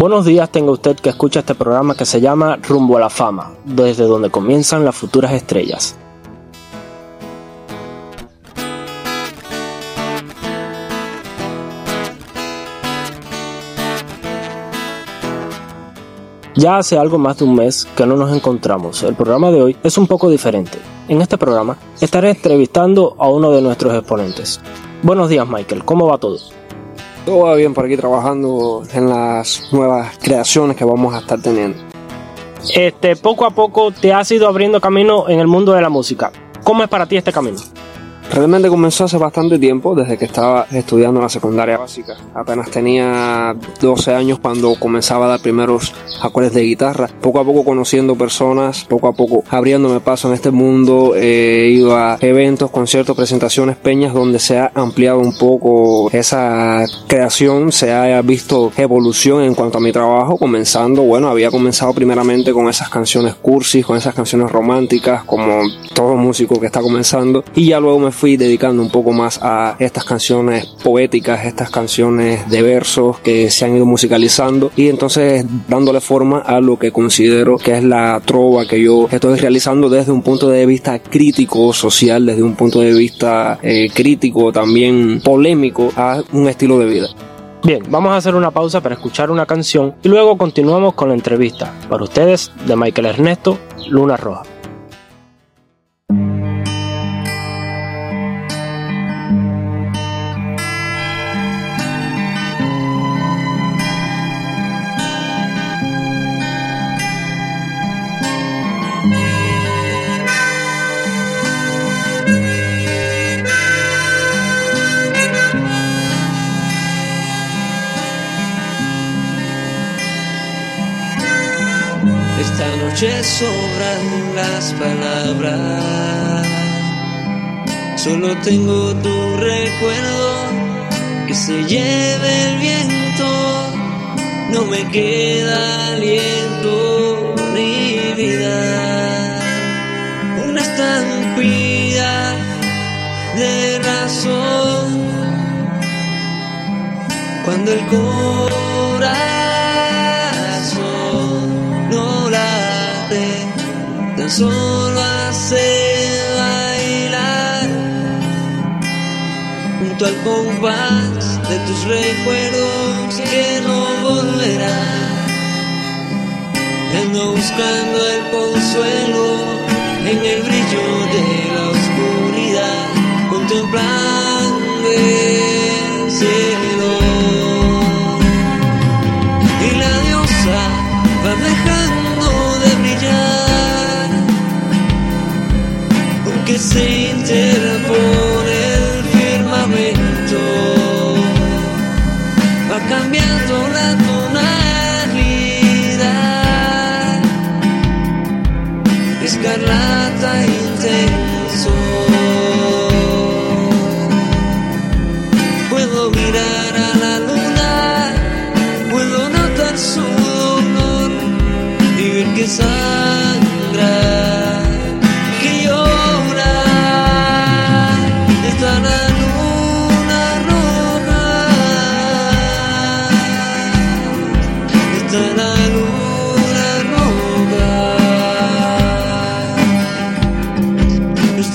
Buenos días tenga usted que escucha este programa que se llama Rumbo a la Fama, desde donde comienzan las futuras estrellas. Ya hace algo más de un mes que no nos encontramos. El programa de hoy es un poco diferente. En este programa estaré entrevistando a uno de nuestros exponentes. Buenos días Michael, ¿cómo va todo? Todo va bien por aquí trabajando en las nuevas creaciones que vamos a estar teniendo. Este, poco a poco te has ido abriendo camino en el mundo de la música. ¿Cómo es para ti este camino? Realmente comenzó hace bastante tiempo, desde que estaba estudiando la secundaria básica. Apenas tenía 12 años cuando comenzaba a dar primeros acordes de guitarra. Poco a poco conociendo personas, poco a poco abriéndome paso en este mundo. He ido a eventos, conciertos, presentaciones, peñas, donde se ha ampliado un poco esa creación, se ha visto evolución en cuanto a mi trabajo, comenzando, bueno, había comenzado primeramente con esas canciones cursis, con esas canciones románticas, como todo músico que está comenzando, y ya luego me fui dedicando un poco más a estas canciones poéticas, estas canciones de versos que se han ido musicalizando y entonces dándole forma a lo que considero que es la trova que yo estoy realizando desde un punto de vista crítico social, desde un punto de vista eh, crítico también polémico a un estilo de vida. Bien, vamos a hacer una pausa para escuchar una canción y luego continuamos con la entrevista. Para ustedes, de Michael Ernesto, Luna Roja. Tengo tu recuerdo que se lleve el viento. No me queda aliento ni vida. Una estampida de razón. Cuando el corazón no late, tan al compás de tus recuerdos que no volverán. Ando buscando el consuelo en el brillo de la oscuridad, contemplando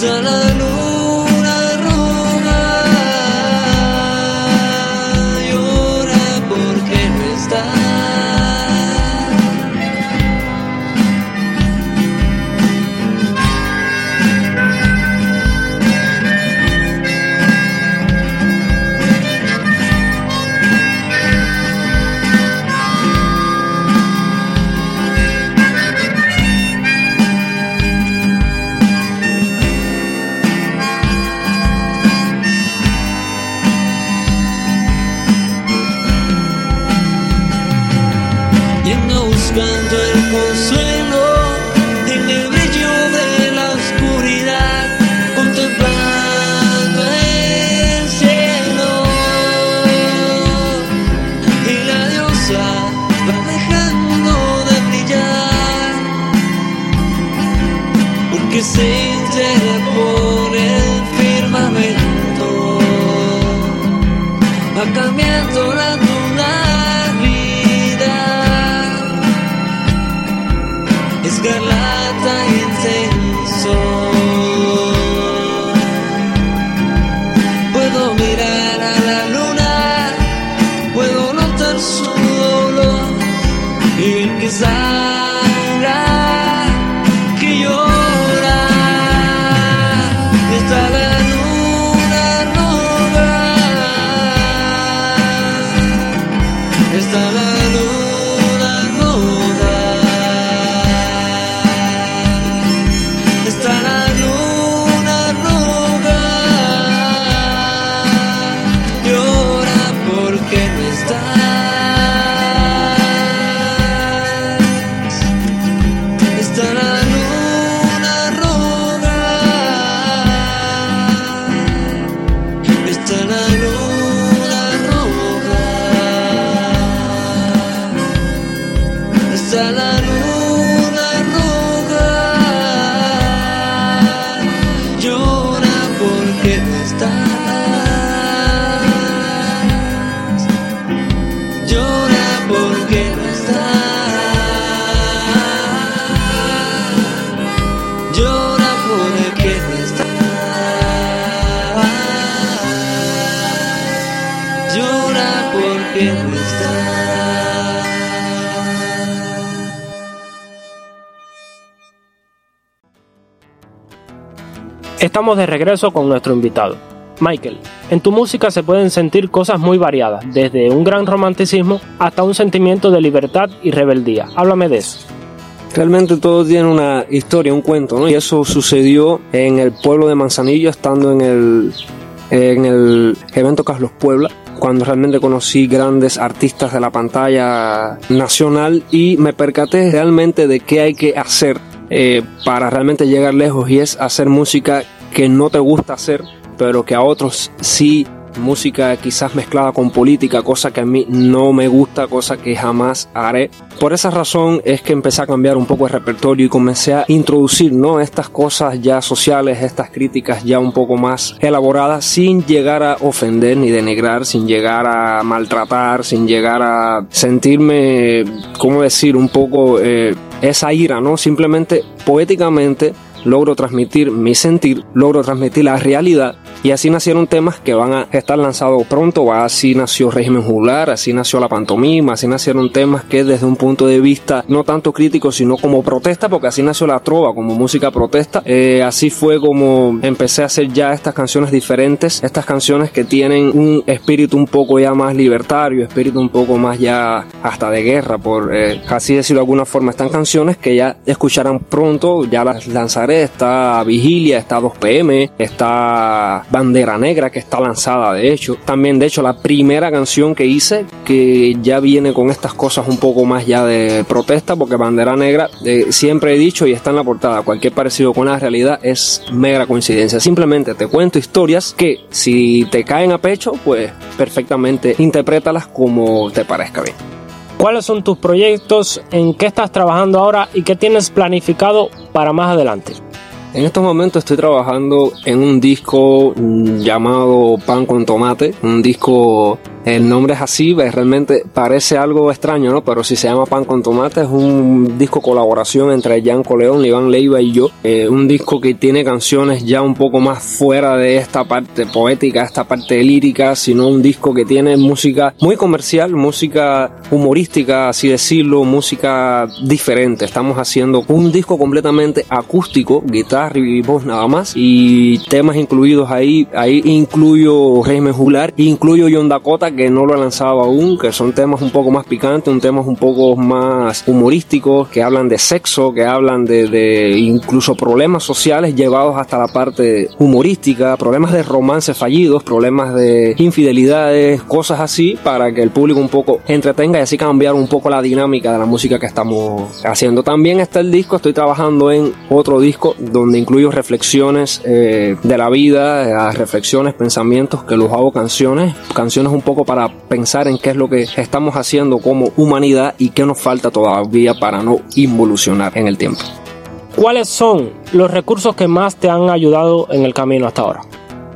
la luna Estamos de regreso con nuestro invitado. Michael, en tu música se pueden sentir cosas muy variadas, desde un gran romanticismo hasta un sentimiento de libertad y rebeldía. Háblame de eso. Realmente todo tiene una historia, un cuento, ¿no? Y eso sucedió en el pueblo de Manzanillo, estando en el, en el evento Carlos Puebla, cuando realmente conocí grandes artistas de la pantalla nacional y me percaté realmente de qué hay que hacer eh, para realmente llegar lejos y es hacer música que no te gusta hacer, pero que a otros sí música quizás mezclada con política, cosa que a mí no me gusta, cosa que jamás haré. Por esa razón es que empecé a cambiar un poco el repertorio y comencé a introducir ¿no? estas cosas ya sociales, estas críticas ya un poco más elaboradas, sin llegar a ofender ni denigrar, sin llegar a maltratar, sin llegar a sentirme, ¿cómo decir?, un poco eh, esa ira, ¿no? Simplemente poéticamente logro transmitir mi sentir, logro transmitir la realidad y así nacieron temas que van a estar lanzados pronto, así nació Régimen Jugular, así nació la pantomima, así nacieron temas que desde un punto de vista no tanto crítico sino como protesta, porque así nació la trova como música protesta, eh, así fue como empecé a hacer ya estas canciones diferentes, estas canciones que tienen un espíritu un poco ya más libertario, espíritu un poco más ya hasta de guerra, por eh, así decirlo de alguna forma, están canciones que ya escucharán pronto, ya las lanzaré. Está Vigilia, está 2PM, está Bandera Negra que está lanzada de hecho. También de hecho la primera canción que hice que ya viene con estas cosas un poco más ya de protesta porque Bandera Negra eh, siempre he dicho y está en la portada, cualquier parecido con la realidad es mera coincidencia. Simplemente te cuento historias que si te caen a pecho pues perfectamente interprétalas como te parezca bien. ¿Cuáles son tus proyectos? ¿En qué estás trabajando ahora? ¿Y qué tienes planificado para más adelante? En estos momentos estoy trabajando en un disco llamado Pan con Tomate, un disco el nombre es así, realmente parece algo extraño, ¿no? Pero si se llama Pan con Tomate es un disco colaboración entre Yanko León, Iván Leiva y yo. Eh, un disco que tiene canciones ya un poco más fuera de esta parte poética, esta parte lírica, sino un disco que tiene música muy comercial, música humorística, así decirlo, música diferente. Estamos haciendo un disco completamente acústico, guitarra y voz nada más, y temas incluidos ahí. Ahí incluyo Régimen Jugular, incluyo John Dakota, que no lo he lanzado aún, que son temas un poco más picantes, un temas un poco más humorísticos, que hablan de sexo, que hablan de, incluso problemas sociales llevados hasta la parte humorística, problemas de romances fallidos, problemas de infidelidades, cosas así, para que el público un poco entretenga y así cambiar un poco la dinámica de la música que estamos haciendo. También está el disco, estoy trabajando en otro disco donde incluyo reflexiones eh, de la vida, reflexiones, pensamientos que los hago canciones, canciones un poco para pensar en qué es lo que estamos haciendo como humanidad y qué nos falta todavía para no involucionar en el tiempo. ¿Cuáles son los recursos que más te han ayudado en el camino hasta ahora?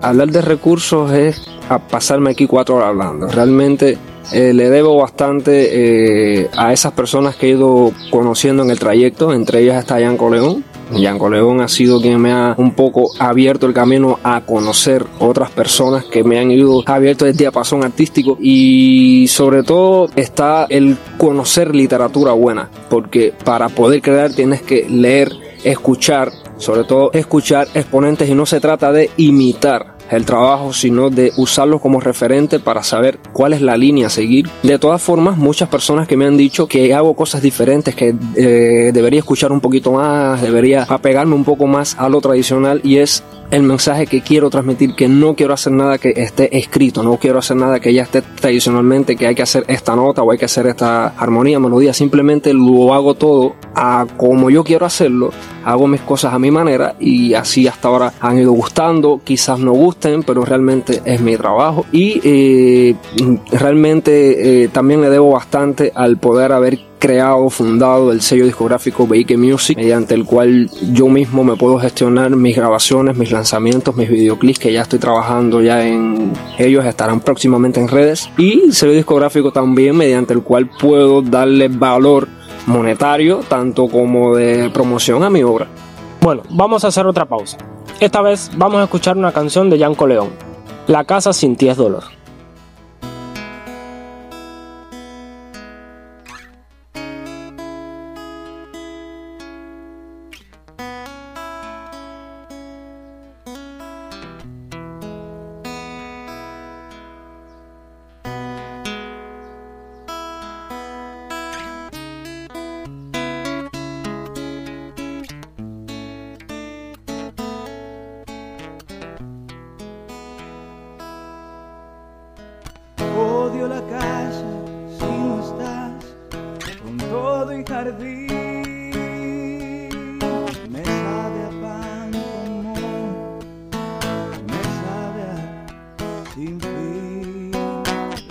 Hablar de recursos es a pasarme aquí cuatro horas hablando. Realmente eh, le debo bastante eh, a esas personas que he ido conociendo en el trayecto, entre ellas está Yanko León, Yanko León ha sido quien me ha un poco abierto el camino a conocer otras personas que me han ido abierto el diapasón artístico. Y sobre todo está el conocer literatura buena, porque para poder crear tienes que leer, escuchar, sobre todo escuchar exponentes y no se trata de imitar el trabajo, sino de usarlo como referente para saber cuál es la línea a seguir. De todas formas, muchas personas que me han dicho que hago cosas diferentes, que eh, debería escuchar un poquito más, debería apegarme un poco más a lo tradicional y es el mensaje que quiero transmitir, que no quiero hacer nada que esté escrito, no quiero hacer nada que ya esté tradicionalmente, que hay que hacer esta nota o hay que hacer esta armonía, melodía, simplemente lo hago todo a como yo quiero hacerlo, hago mis cosas a mi manera y así hasta ahora han ido gustando, quizás no gusten, pero realmente es mi trabajo y eh, realmente eh, también le debo bastante al poder haber creado, fundado el sello discográfico Veike Music, mediante el cual yo mismo me puedo gestionar mis grabaciones, mis lanzamientos, mis videoclips, que ya estoy trabajando ya en ellos, estarán próximamente en redes, y el sello discográfico también, mediante el cual puedo darle valor monetario, tanto como de promoción a mi obra. Bueno, vamos a hacer otra pausa. Esta vez vamos a escuchar una canción de Yanko León, La casa sin ti es dolor. La casa si no estás con todo y jardín. Me sabe a pan común, me sabe a sin fin.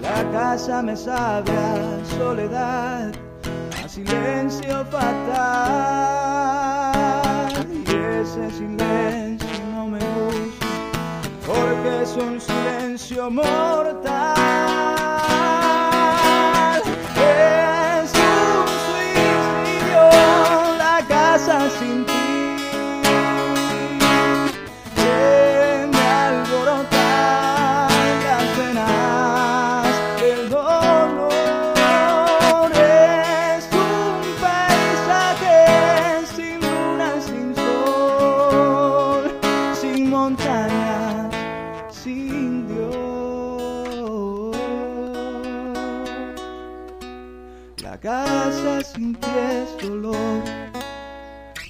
La casa me sabe a soledad, a silencio fatal. Y ese silencio no me gusta porque es un silencio mortal.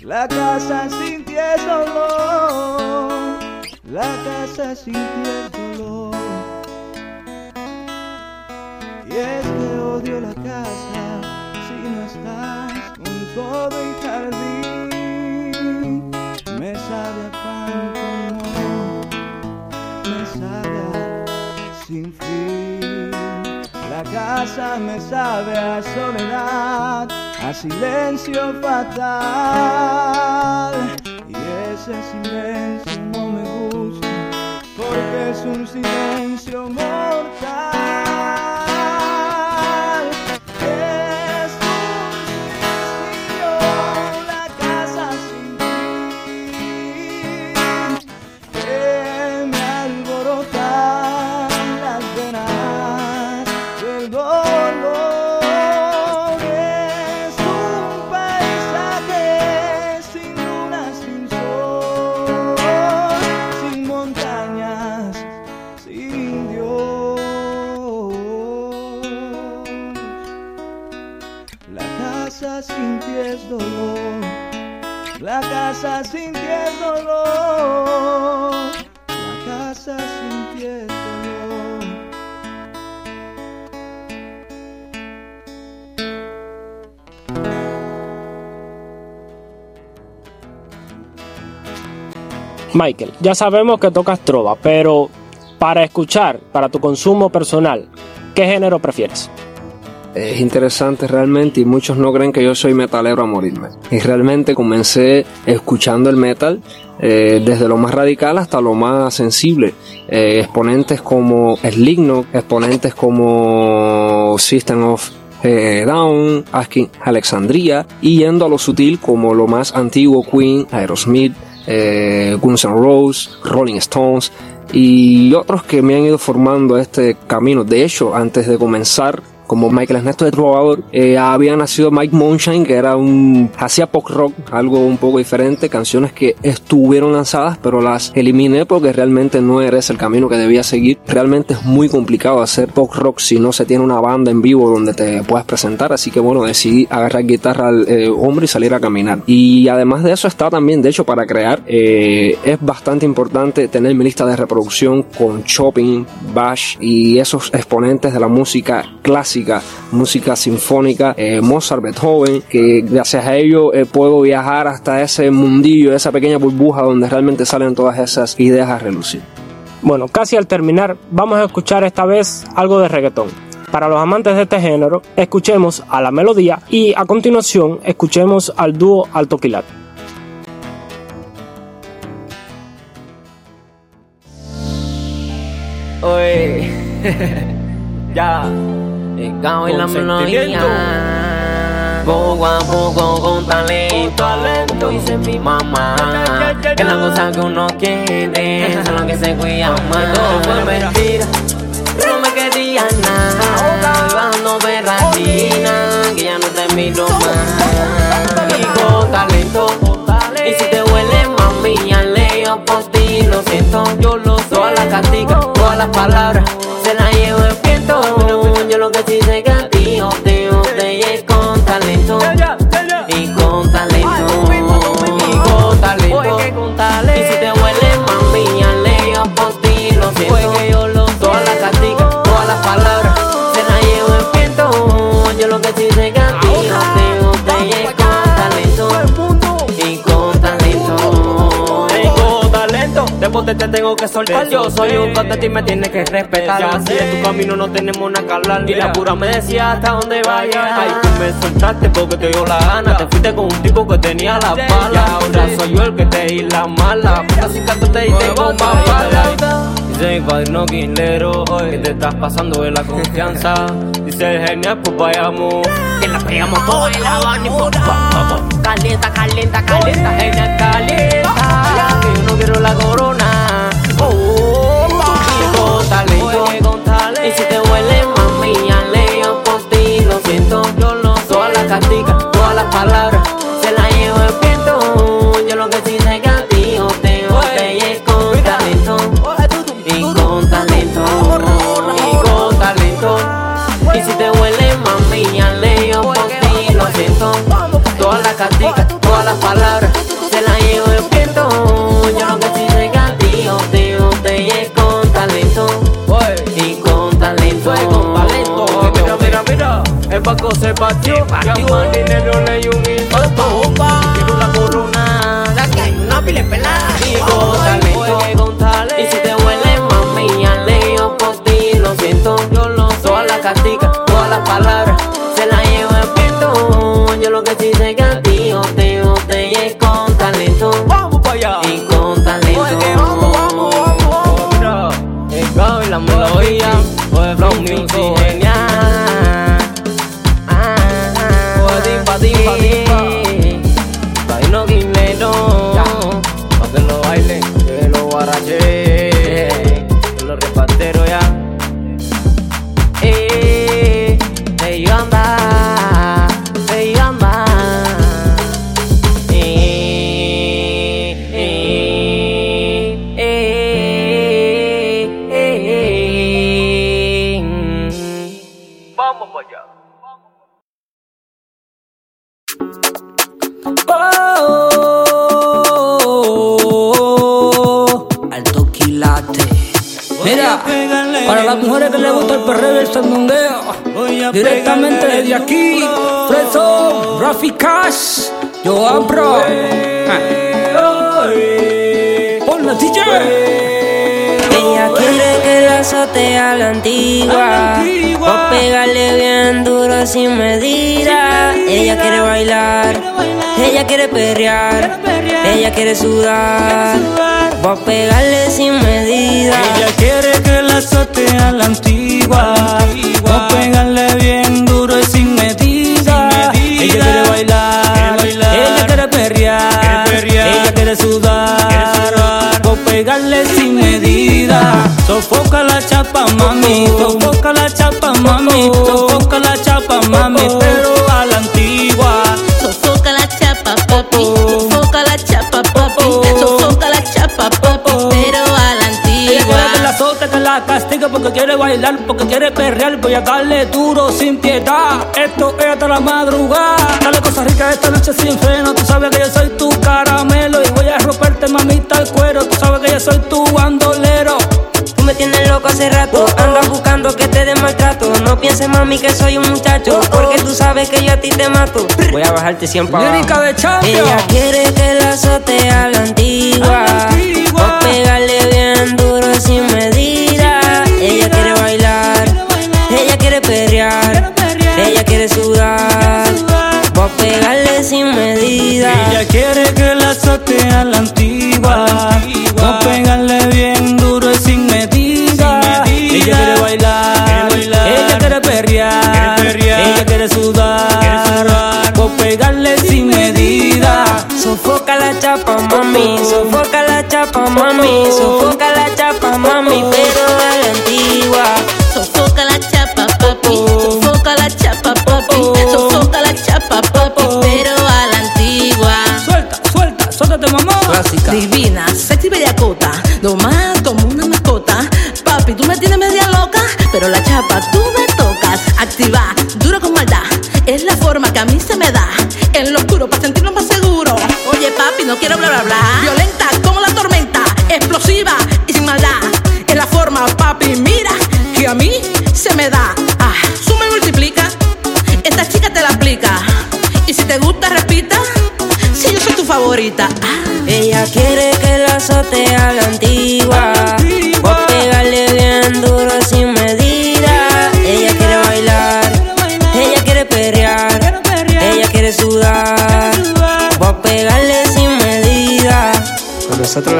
La casa sin ti es dolor. La casa sin ti es dolor. Y es que odio la casa si no estás con todo y jardín. Me sabe a pan como me sabe a sin fin. La casa me sabe a soledad, a silencio fatal. Y ese silencio no me gusta, porque es un silencio mortal. Casa sin ti es dolor. La casa sin ti es dolor. La casa sin ti es dolor. Michael, ya sabemos que tocas trova, pero para escuchar, para tu consumo personal, ¿qué género prefieres? Es interesante realmente y muchos no creen que yo soy metalero a morirme. Y realmente comencé escuchando el metal eh, desde lo más radical hasta lo más sensible. Eh, exponentes como Slipknot, exponentes como System of eh, Down, Asking Alexandria y yendo a lo sutil como lo más antiguo Queen, Aerosmith, Guns N' Roses, Rolling Stones y otros que me han ido formando este camino. De hecho, antes de comenzar como Michael Ernesto de Trovador, eh, había nacido Mike Moonshine, que era un, hacía pop rock, algo un poco diferente, canciones que estuvieron lanzadas, pero las eliminé porque realmente no era ese el camino que debía seguir. Realmente es muy complicado hacer pop rock si no se tiene una banda en vivo donde te puedas presentar, así que bueno, decidí agarrar guitarra al eh, y salir a caminar. Y además de eso está también, de hecho, para crear, eh, es bastante importante tener mi lista de reproducción con Chopin, Bach y esos exponentes de la música clásica música sinfónica, eh, Mozart, Beethoven, que gracias a ello eh, puedo viajar hasta ese mundillo, esa pequeña burbuja donde realmente salen todas esas ideas a relucir. Bueno, casi al terminar, vamos a escuchar esta vez algo de reggaetón. Para los amantes de este género, escuchemos a la melodía y a continuación escuchemos al dúo Alto Quilat. Oye, ya. El caos y la melodía. Poco a poco con talento, dice mi mamá. Que la cosa que uno quiere son los que se cuidan más. Todo fue mentira, no me quería nada. Iba dando berratina, que ya no te miro más. Y con talento, y si te huele mami, ya leo por ti, lo siento. Yo lo sé, todas las canticas, todas las palabras, Yo lo que sí sé te tengo que soltar. Yo soy un contento y me tienes que respetar. Así en tu camino no tenemos nada que hablar. Y la pura me decía hasta dónde vaya. Ay, tú me soltaste porque te dio la gana. Te fuiste con un tipo que tenía la bala. Ahora soy yo el que te di la mala. Puta sin canto te diste con más bala. Dice mi padre no quilero, que te estás pasando de la confianza. Dice el genial, pues vayamos. Que la pegamos todo en la Habana y pues, vamos. Calienta, calienta, calienta, genial, calienta. Que yo no quiero la corona. Oh, y con talento. Y si te huele, mami, ya leo por ti, lo siento. Yo lo todas las carticas, todas las palabras, se las llevo el viento. Yo lo que sí sé que a ti yo te botellé con talento. Y con talento, y con talento. Y si te huele, mami, ya leo por ti, lo siento. Todas las carticas, todas las palabras, banco se partió. Llama dinero, le dio un infarto. Quiero la corona, la que hay una pile pelada. Y talento, con talento. Y si te huele, mami, ya leo por ti, lo siento. Yo lo todas las carticas, todas las palabras, se las llevo el viento. Yo lo que sí sé que a ti yo te botellé con talento. Vamos para allá. Y con talento. vamos, vamos, vamos. Mira, el y la melodía, oye, flow music genial. Oye, timba, azote a la antigua. O pegarle bien duro sin medida. Ella quiere bailar. Ella quiere perrear. Ella quiere sudar. Voy a pegarle sin medida. Ella quiere que la azote a la antigua. Sofoca la chapa, mami. Sofoca la chapa, mami. Sofoca la chapa, mami. Pero a la antigua. Sofoca la chapa, papi. Sofoca la chapa, papi. Sofoca la chapa, papi. Pero a la Ella quiere que la antigua. azote, que la castigue porque quiere bailar, porque quiere perrear. Voy a darle duro sin piedad. Esto es hasta la madrugada. Dale cosas ricas esta noche sin freno. Tú sabes que yo soy tu caramelo y voy a romperte, mamita, el cuero. Tú sabes que yo soy tu bandolero. Loco hace rato. Andas buscando que te dé maltrato. No pienses, mami, que soy un muchacho. Porque tú sabes que yo a ti te mato. Voy a bajarte siempre Lírica de champion. Ella quiere que la azote a la antigua. O pegarle bien duro sin medida. Ella quiere bailar. Ella quiere perrear. Ella quiere sudar. Voy a pegarle sin medida. Ella quiere que la azote a la antigua. Mami. Sofoca la chapa, mami. Sofoca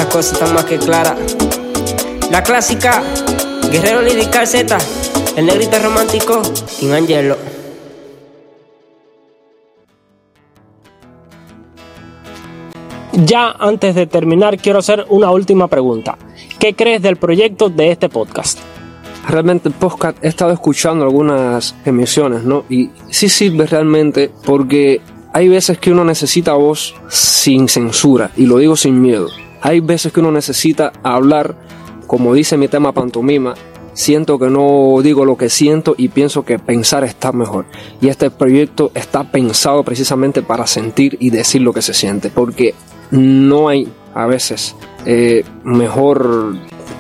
las cosas están más que claras. La clásica, Guerrero Lirical Z, el negrito romántico, King Angelo. Ya antes de terminar, quiero hacer una última pregunta. ¿Qué crees del proyecto de este podcast? realmente el podcast he estado escuchando algunas emisiones, ¿no? Y sí sirve realmente porque hay veces que uno necesita voz sin censura, y lo digo sin miedo. Hay veces que uno necesita hablar, como dice mi tema pantomima, siento que no digo lo que siento y pienso que pensar está mejor. Y este proyecto está pensado precisamente para sentir y decir lo que se siente, porque no hay a veces eh, mejor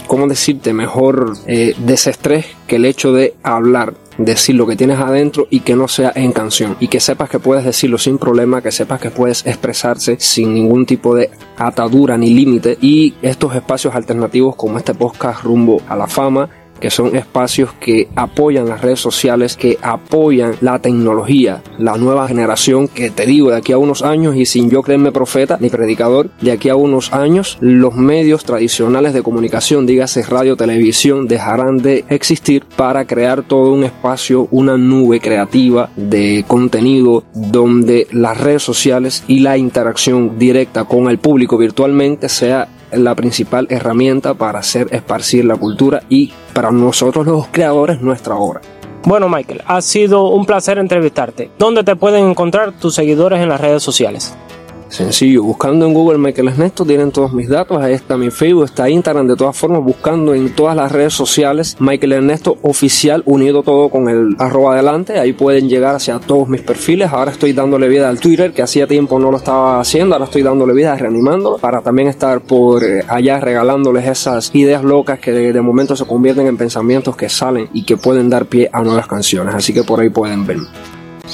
¿cómo decirte? Mejor eh, desestrés que el hecho de hablar, decir lo que tienes adentro y que no sea en canción. Y que sepas que puedes decirlo sin problema, que sepas que puedes expresarse sin ningún tipo de atadura ni límite. Y estos espacios alternativos como este podcast rumbo a la fama que son espacios que apoyan las redes sociales, que apoyan la tecnología, la nueva generación, que te digo, de aquí a unos años, y sin yo creerme profeta ni predicador, de aquí a unos años, los medios tradicionales de comunicación, dígase radio, televisión, dejarán de existir para crear todo un espacio, una nube creativa de contenido donde las redes sociales y la interacción directa con el público virtualmente sea la principal herramienta para hacer esparcir la cultura y para nosotros los creadores nuestra obra. Bueno Michael, ha sido un placer entrevistarte. ¿Dónde te pueden encontrar tus seguidores en las redes sociales? Sencillo, buscando en Google Michael Ernesto tienen todos mis datos, ahí está mi Facebook, está Instagram, de todas formas buscando en todas las redes sociales Michael Ernesto oficial unido todo con el arroba adelante, ahí pueden llegar hacia todos mis perfiles, ahora estoy dándole vida al Twitter que hacía tiempo no lo estaba haciendo, ahora estoy dándole vida, reanimándolo para también estar por eh, allá regalándoles esas ideas locas que de, de momento se convierten en pensamientos que salen y que pueden dar pie a nuevas canciones, así que por ahí pueden verme.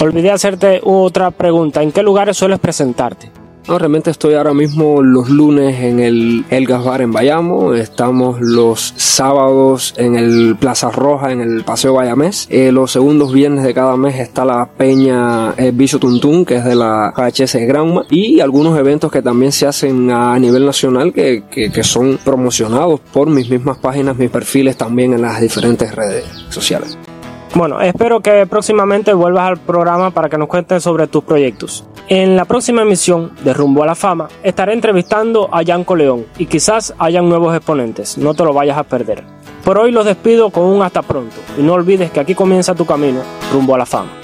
Olvidé hacerte otra pregunta, ¿en qué lugares sueles presentarte? No, realmente estoy ahora mismo los lunes en el Elgas Bar en Bayamo, estamos los sábados en el Plaza Roja en el Paseo Bayamés, eh, los segundos viernes de cada mes está la Peña eh, Bicho Tuntún, que es de la KHS Granma, y algunos eventos que también se hacen a nivel nacional que, que, que son promocionados por mis mismas páginas, mis perfiles también en las diferentes redes sociales. Bueno, espero que próximamente vuelvas al programa para que nos cuentes sobre tus proyectos. En la próxima emisión de Rumbo a la Fama estaré entrevistando a Yanko León y quizás hayan nuevos exponentes, no te lo vayas a perder. Por hoy los despido con un hasta pronto y no olvides que aquí comienza tu camino rumbo a la fama.